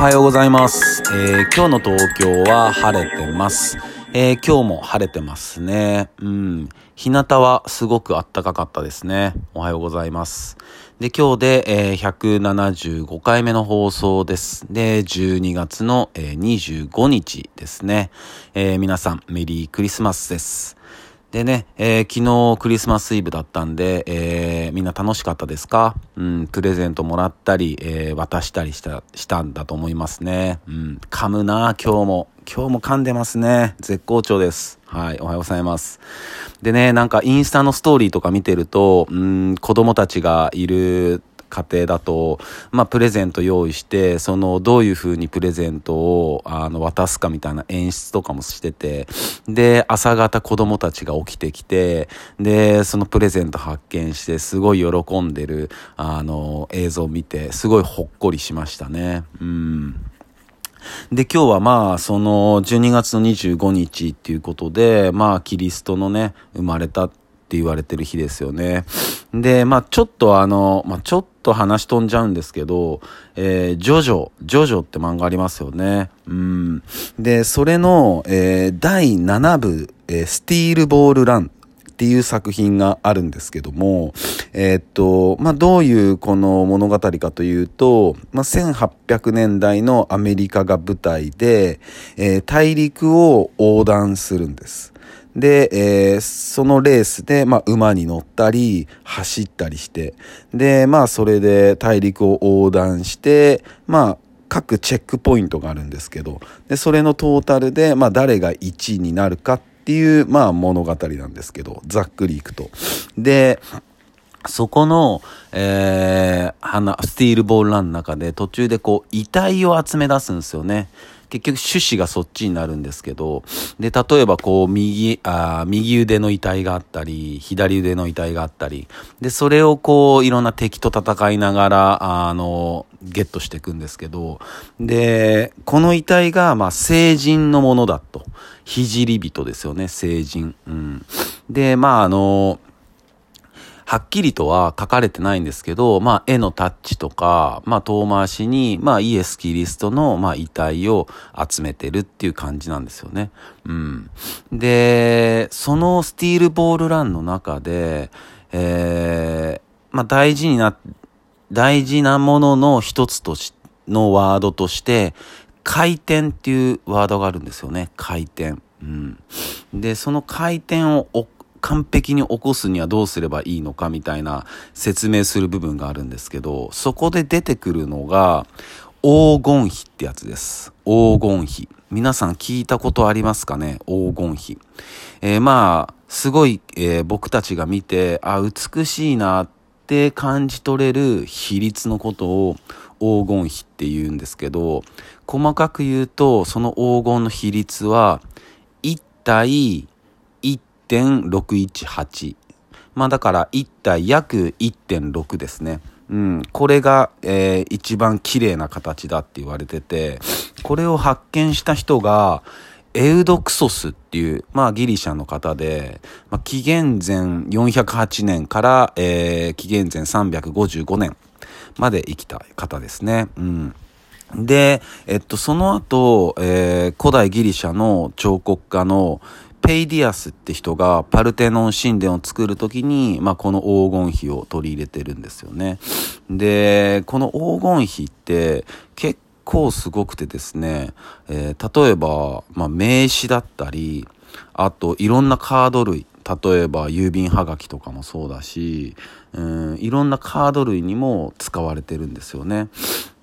はようございます。えー今日の東京は晴れてます。えー今日も晴れてますね。うん。日向はすごく暖かかったですね。おはようございます。で、今日で、えー175回目の放送です。で、12月の、えー25日ですね。え皆さん、メリークリスマスです。でね、えー昨日クリスマスイブだったんで、えーみんな楽しかったですか？うん、プレゼントもらったり、えー渡したりした、したんだと思いますね。うん、噛むな今日も。今日も噛んでますね。絶好調です。はい、おはようございます。でね、なんかインスタのストーリーとか見てると、うん、子供たちがいる家庭だと、まあ、プレゼント用意して、その、どういう風にプレゼントを、あの、渡すかみたいな演出とかもしてて、で、朝方子供たちが起きてきて、で、そのプレゼント発見して、すごい喜んでる、あの、映像を見て、すごいほっこりしましたね。うん。で、今日はまあ、その、12月の25日っていうことで、まあ、キリストのね、生まれたって言われてる日ですよね。で、まあ、ちょっとあの、まあ、ちょっとと話し飛んじゃうんですけど、えー、ジョジョ、ジョジョって漫画ありますよね。うん。で、それの、えー第7部、えースティールボールランっていう作品があるんですけども、えーっと、まあ、どういうこの物語かというと、まあ、1800年代のアメリカが舞台で、えー大陸を横断するんです。で、えーそのレースで、まあ、馬に乗ったり、走ったりして、で、まあ、それで大陸を横断して、まあ、各チェックポイントがあるんですけど、で、それのトータルで、まあ、誰が1位になるかっていう、まあ、物語なんですけど、ざっくりいくと。で、そこの、えー、花、スティールボールランの中で途中でこう、遺体を集め出すんですよね。結局趣旨がそっちになるんですけど、で、例えばこう、右、あ右腕の遺体があったり、左腕の遺体があったり、で、それをこう、いろんな敵と戦いながら、あの、ゲットしていくんですけど、で、この遺体が、まあ、成人のものだと。聖人ですよね、成人。うん。で、まあ、あの、はっきりとは書かれてないんですけど、まあ、絵のタッチとか、まあ、遠回しに、まあ、イエス・キリストの、まあ、遺体を集めてるっていう感じなんですよね。うん。で、そのスティールボールランの中で、えー、まあ、大事にな、大事なものの一つとし、のワードとして、回転っていうワードがあるんですよね。回転。うん。で、その回転をお完璧に起こすにはどうすればいいのかみたいな説明する部分があるんですけど、そこで出てくるのが、黄金比ってやつです。黄金比。皆さん聞いたことありますかね？黄金比。えーまあ、すごい、えー僕たちが見て、あ、美しいなって感じ取れる比率のことを黄金比って言うんですけど、細かく言うと、その黄金の比率は、1対まあだから1対約1.6ですね。うん。これが、えー一番綺麗な形だって言われてて、これを発見した人が、エウドクソスっていう、まあギリシャの方で、まあ、紀元前408年から、えー紀元前355年まで生きた方ですね。うん。で、えっと、その後、えー古代ギリシャの彫刻家のペイディアスって人がパルテノン神殿を作るときに、まあ、この黄金比を取り入れてるんですよね。で、この黄金比って結構すごくてですね、えー例えば、まあ、名刺だったり、あといろんなカード類、例えば郵便はがきとかもそうだし、うん、いろんなカード類にも使われてるんですよね。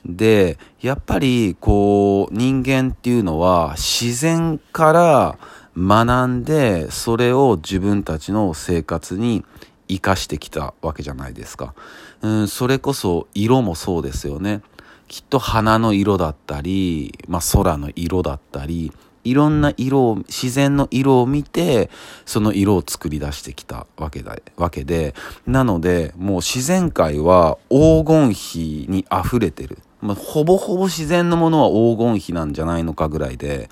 で、やっぱりこう人間っていうのは自然から学んでそれを自分たちの生活に生かしてきたわけじゃないですか。うん、それこそ色もそうですよね。きっと花の色だったり、まあ空の色だったり、いろんな色を、自然の色を見て、その色を作り出してきたわけだ、わけで、なので、もう自然界は黄金比に溢れてる。まあ、ほぼほぼ自然のものは黄金比なんじゃないのかぐらいで、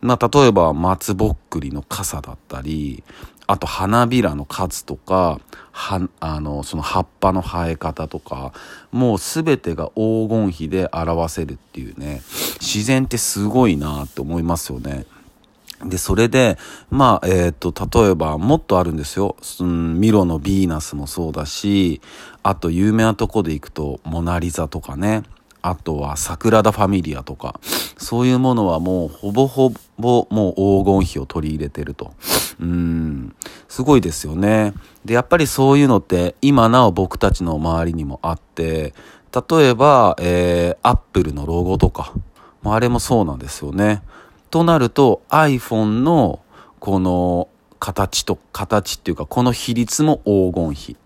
まあ、例えば松ぼっくりの傘だったり、あと花びらの数とか、は、あの、その葉っぱの生え方とか、もうすべてが黄金比で表せるっていうね、自然ってすごいなって思いますよね。で、それで、まあ、えっ、ー、と、例えば、もっとあるんですよ。うん、ミロのヴィーナスもそうだし、あと、有名なとこで行くと、モナリザとかね。あとは、サグラダ・ファミリアとか。そういうものはもう、ほぼほぼ、もう黄金比を取り入れてると。うん、すごいですよね。で、やっぱりそういうのって、今なお僕たちの周りにもあって、例えば、えー、アップルのロゴとか。あれもそうなんですよね。となると iPhone のこの形と、形っていうかこの比率も黄金比。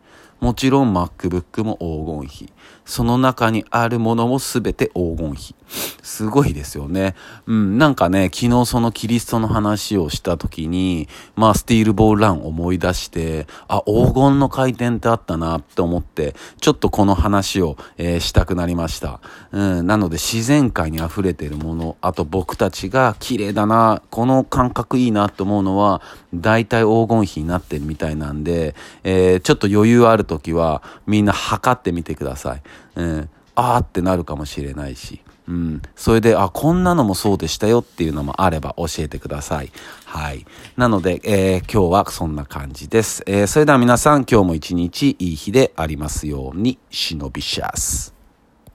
もちろん MacBook も黄金比。その中にあるものも全て黄金比。すごいですよね。うん、なんかね、昨日そのキリストの話をした時に、まあ、スティールボールラン思い出して、あ、黄金の回転ってあったなって思って、ちょっとこの話を、えー、したくなりました。うん、なので自然界に溢れてるもの、あと僕たちが綺麗だな、この感覚いいなと思うのは、大体黄金比になってるみたいなんで、えー、ちょっと余裕あると時は、みんな測ってみてください。うん、あーってなるかもしれないし。うん。それで、あ、こんなのもそうでしたよっていうのもあれば教えてください。はい。なので、えー、今日はそんな感じです。えー、それでは皆さん、今日も一日いい日でありますように、忍びシャス。